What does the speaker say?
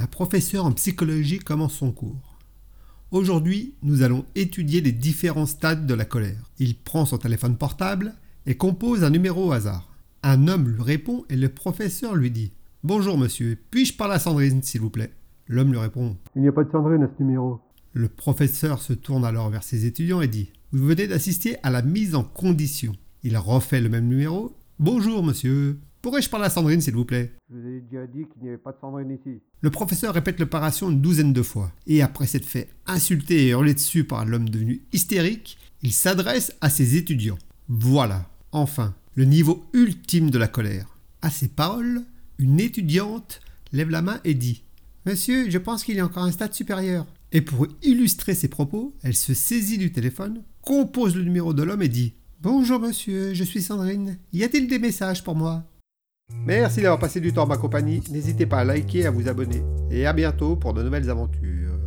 un professeur en psychologie commence son cours. Aujourd'hui, nous allons étudier les différents stades de la colère. Il prend son téléphone portable et compose un numéro au hasard. Un homme lui répond et le professeur lui dit Bonjour monsieur, puis-je parler à Sandrine, s'il vous plaît? L'homme lui répond Il n'y a pas de Sandrine à ce numéro. Le professeur se tourne alors vers ses étudiants et dit Vous venez d'assister à la mise en condition. Il refait le même numéro. Bonjour monsieur, pourrais-je parler à Sandrine s'il vous plaît? Je vous ai déjà dit qu'il n'y avait pas de Sandrine ici. Le professeur répète l'opération une douzaine de fois. Et après s'être fait insulter et hurler dessus par l'homme devenu hystérique, il s'adresse à ses étudiants. Voilà, enfin, le niveau ultime de la colère. À ces paroles, une étudiante lève la main et dit Monsieur, je pense qu'il y a encore un stade supérieur. Et pour illustrer ses propos, elle se saisit du téléphone, compose le numéro de l'homme et dit Bonjour monsieur, je suis Sandrine. Y a-t-il des messages pour moi? Merci d'avoir passé du temps en ma compagnie. N'hésitez pas à liker et à vous abonner. Et à bientôt pour de nouvelles aventures.